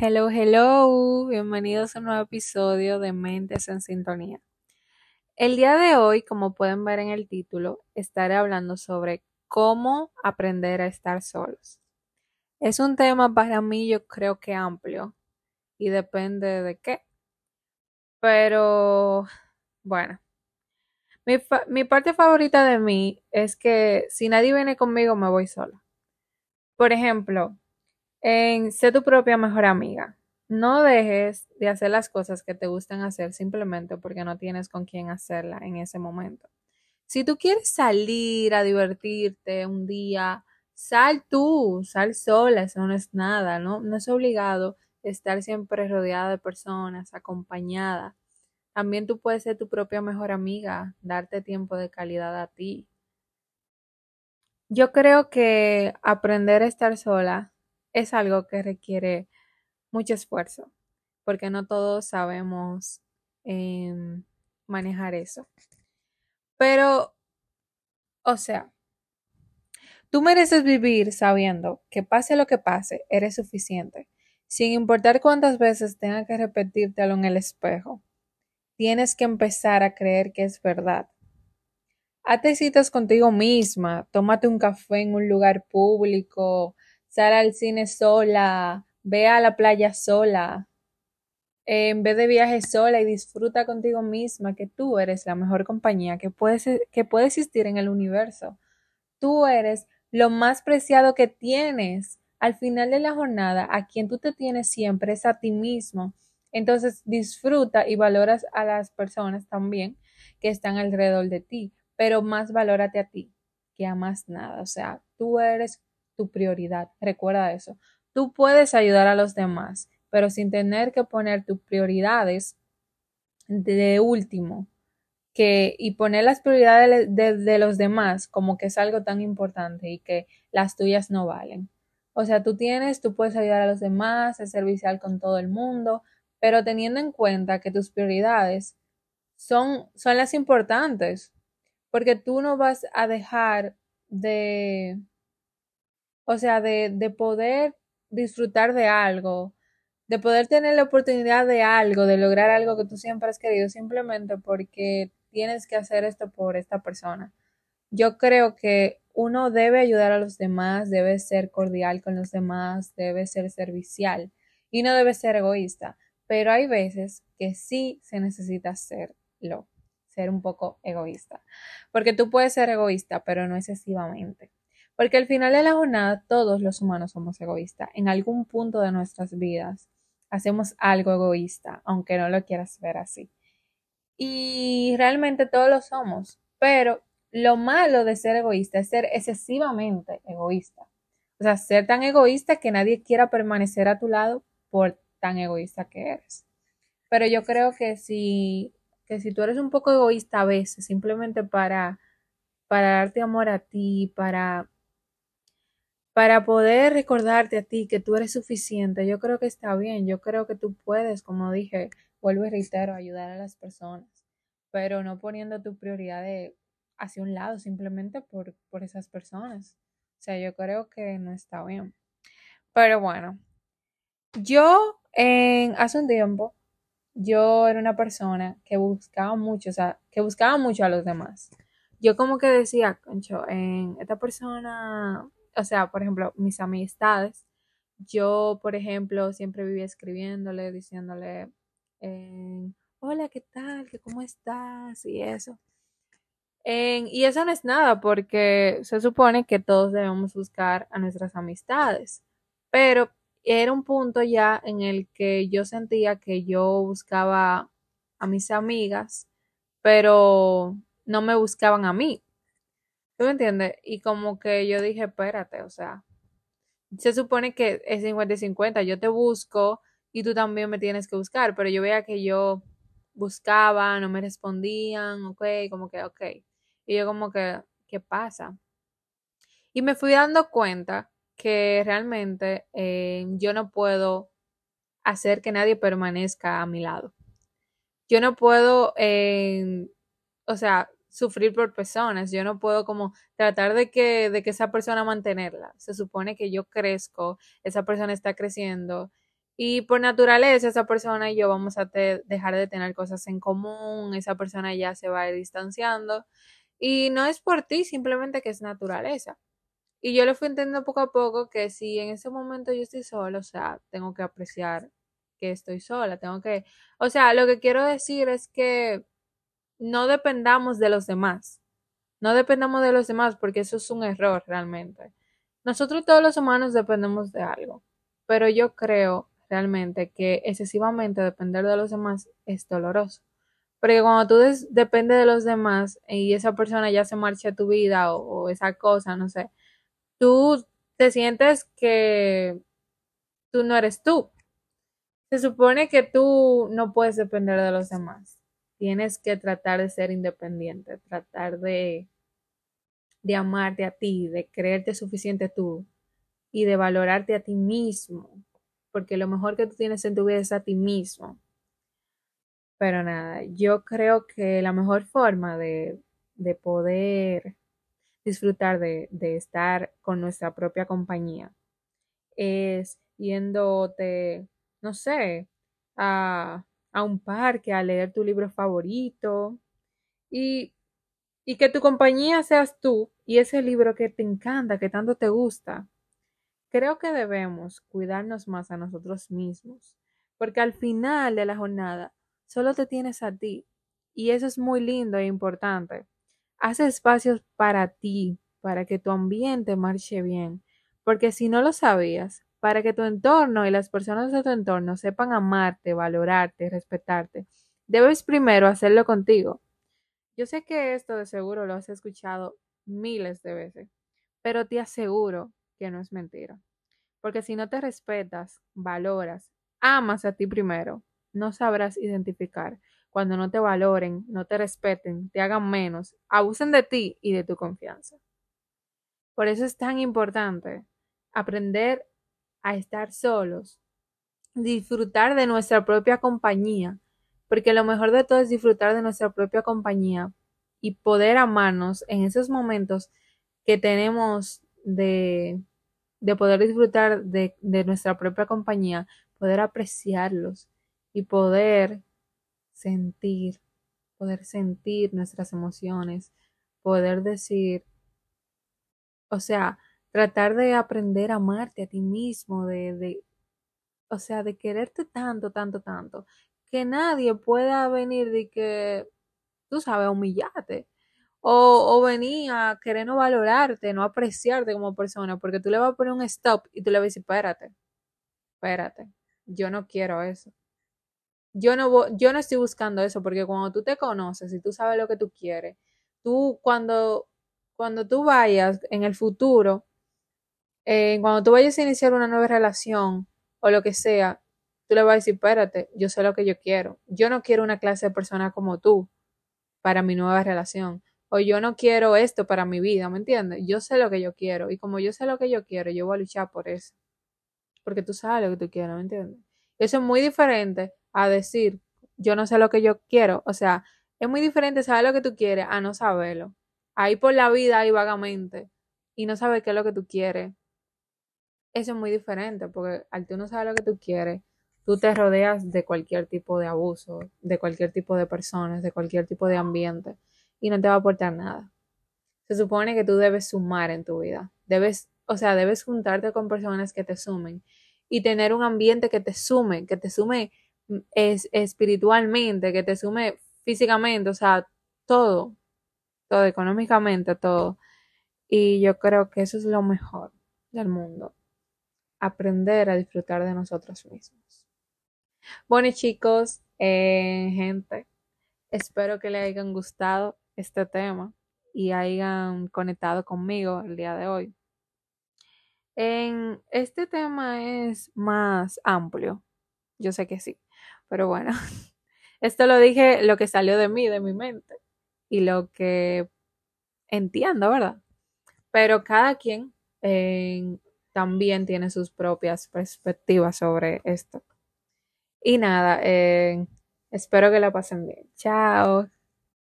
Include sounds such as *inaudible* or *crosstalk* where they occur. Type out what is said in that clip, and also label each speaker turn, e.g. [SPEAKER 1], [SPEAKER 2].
[SPEAKER 1] Hello, hello, bienvenidos a un nuevo episodio de Mentes en Sintonía. El día de hoy, como pueden ver en el título, estaré hablando sobre cómo aprender a estar solos. Es un tema para mí yo creo que amplio y depende de qué. Pero bueno, mi, mi parte favorita de mí es que si nadie viene conmigo me voy sola. Por ejemplo, en ser tu propia mejor amiga. No dejes de hacer las cosas que te gustan hacer simplemente porque no tienes con quién hacerla en ese momento. Si tú quieres salir a divertirte un día, sal tú, sal sola, eso no es nada, ¿no? No es obligado estar siempre rodeada de personas, acompañada. También tú puedes ser tu propia mejor amiga, darte tiempo de calidad a ti. Yo creo que aprender a estar sola es algo que requiere mucho esfuerzo, porque no todos sabemos em, manejar eso. Pero, o sea, tú mereces vivir sabiendo que pase lo que pase, eres suficiente, sin importar cuántas veces tenga que repetírtelo en el espejo. Tienes que empezar a creer que es verdad. Hazte citas contigo misma, tómate un café en un lugar público, sal al cine sola, ve a la playa sola, en vez de viaje sola y disfruta contigo misma que tú eres la mejor compañía que puede, que puede existir en el universo. Tú eres lo más preciado que tienes. Al final de la jornada, a quien tú te tienes siempre es a ti mismo. Entonces disfruta y valoras a las personas también que están alrededor de ti, pero más valórate a ti que a más nada. O sea, tú eres tu prioridad. Recuerda eso. Tú puedes ayudar a los demás, pero sin tener que poner tus prioridades de último que, y poner las prioridades de, los demás como que es algo tan importante y que las tuyas no valen. O sea, tú tienes, tú puedes ayudar a los demás, ser servicial con todo el mundo, pero teniendo en cuenta que tus prioridades son, son las importantes, porque tú no vas a dejar de, o sea, de, de poder disfrutar de algo, de poder tener la oportunidad de algo, de lograr algo que tú siempre has querido, simplemente porque tienes que hacer esto por esta persona. Yo creo que uno debe ayudar a los demás, debe ser cordial con los demás, debe ser servicial y no debe ser egoísta. Pero hay veces que sí se necesita hacerlo, ser un poco egoísta. Porque tú puedes ser egoísta, pero no excesivamente. Porque al final de la jornada todos los humanos somos egoístas. En algún punto de nuestras vidas hacemos algo egoísta, aunque no lo quieras ver así. Y realmente todos lo somos. Pero lo malo de ser egoísta es ser excesivamente egoísta. O sea, ser tan egoísta que nadie quiera permanecer a tu lado por tan egoísta que eres. Pero yo creo que si, que si tú eres un poco egoísta a veces, simplemente para, para darte amor a ti, para para poder recordarte a ti que tú eres suficiente, yo creo que está bien, yo creo que tú puedes, como dije, vuelvo y reitero, ayudar a las personas, pero no poniendo tu prioridad hacia un lado simplemente por, por esas personas. O sea, yo creo que no está bien. Pero bueno, yo en, hace un tiempo, yo era una persona que buscaba mucho, o sea, que buscaba mucho a los demás. Yo como que decía, concho, en esta persona o sea, por ejemplo, mis amistades, yo, por ejemplo, siempre vivía escribiéndole, diciéndole, eh, hola, ¿qué tal? ¿Qué, ¿Cómo estás? Y eso. y eso no es nada porque se supone que todos debemos buscar a nuestras amistades, pero era un punto ya en el que yo sentía que yo buscaba a mis amigas, pero no me buscaban a mí. ¿Tú me entiendes? Y como que yo dije, espérate, o sea, se supone que es 50 y 50, yo te busco y tú también me tienes que buscar, pero yo veía que yo buscaba, no me respondían, ok, como que, ok. Y yo como que, ¿qué pasa? Y me fui dando cuenta que realmente eh, yo no puedo hacer que nadie permanezca a mi lado. Yo no puedo, eh, o sea, sufrir por personas. Yo no puedo como tratar de que, de que esa persona mantenerla. Se supone que yo crezco, esa persona está creciendo Y por naturaleza esa persona y yo vamos a dejar de tener cosas en común, esa persona ya se va a ir distanciando. Y no es por ti, simplemente que es naturaleza. Y yo lo fui entendiendo poco a poco que si en ese momento yo estoy sola, o sea, tengo que apreciar que estoy sola, tengo que, o sea, lo que quiero decir es que no dependamos de los demás, no dependamos de los demás porque eso es un error realmente. Nosotros todos los humanos dependemos de algo, pero yo creo realmente que excesivamente depender de los demás es doloroso. Porque cuando tú dependes de los demás y esa persona ya se marcha a tu vida o esa cosa, no sé, tú te sientes que tú no eres tú. Se supone que tú no puedes depender de los demás. Tienes que tratar de ser independiente, tratar de, de amarte a ti, de creerte suficiente tú y de valorarte a ti mismo, porque lo mejor que tú tienes en tu vida es a ti mismo. Pero nada, yo creo que la mejor forma de, de poder disfrutar de, estar con nuestra propia compañía. Es yéndote, no sé, a, a un parque, a leer tu libro favorito y, y que tu compañía seas tú y ese libro que te encanta, que tanto te gusta. Creo que debemos cuidarnos más a nosotros mismos, porque al final de la jornada solo te tienes a ti y eso es muy lindo e importante. Haz espacios para ti, para que tu ambiente marche bien, porque si no lo sabías, para que tu entorno y las personas de tu entorno sepan amarte, valorarte, respetarte, debes primero hacerlo contigo. Yo sé que esto de seguro lo has escuchado miles de veces, pero te aseguro que no es mentira. Porque si no te respetas, valoras, amas a ti primero, no sabrás identificar cuando no te valoren, no te respeten, te hagan menos, abusen de ti y de tu confianza. Por eso es tan importante aprender a estar solos, disfrutar de nuestra propia compañía, porque lo mejor de todo es disfrutar de nuestra propia compañía y poder amarnos en esos momentos que tenemos de, de poder disfrutar de, de nuestra propia compañía, poder apreciarlos y poder sentir, poder sentir nuestras emociones, poder decir, o sea, tratar de aprender a amarte a ti mismo, de, de, o sea, de quererte tanto, tanto, tanto, que nadie pueda venir de que, tú sabes, humillarte. O, o venir a querer no valorarte, no apreciarte como persona, porque tú le vas a poner un stop y tú le vas a decir, espérate, espérate, yo no quiero eso yo no, yo no estoy buscando eso, porque cuando tú te conoces y tú sabes lo que tú quieres, tú cuando, cuando tú vayas en el futuro, eh, cuando tú vayas a iniciar una nueva relación o lo que sea, tú le vas a decir, espérate, yo sé lo que yo quiero. Yo no quiero una clase de persona como tú para mi nueva relación. O yo no quiero esto para mi vida, ¿me entiendes? Yo sé lo que yo quiero. Y como yo sé lo que yo quiero, yo voy a luchar por eso. Porque tú sabes lo que tú quieres, ¿me entiendes? Eso es muy diferente a decir, yo no sé lo que yo quiero. O sea, es muy diferente saber lo que tú quieres a no saberlo. Ahí por la vida, ahí vagamente, y no saber qué es lo que tú quieres. Eso es muy diferente, porque al tú no sabes lo que tú quieres, tú te rodeas de cualquier tipo de abuso, de cualquier tipo de personas, de cualquier tipo de ambiente, y no te va a aportar nada. Se supone que tú debes sumar en tu vida. Debes, o sea, debes juntarte con personas que te sumen y tener un ambiente que te sume, que te sume es espiritualmente, que te sume físicamente, o sea, todo, todo económicamente, todo. Y yo creo que eso es lo mejor del mundo, aprender a disfrutar de nosotros mismos. Bueno chicos, eh, gente, espero que les hayan gustado este tema y hayan conectado conmigo el día de hoy. En este tema es más amplio, yo sé que sí, pero bueno, *laughs* esto lo dije lo que salió de mí, de mi mente, y lo que entiendo, ¿verdad? Pero cada quien eh, también tiene sus propias perspectivas sobre esto. Y nada, eh, espero que la pasen bien. Chao.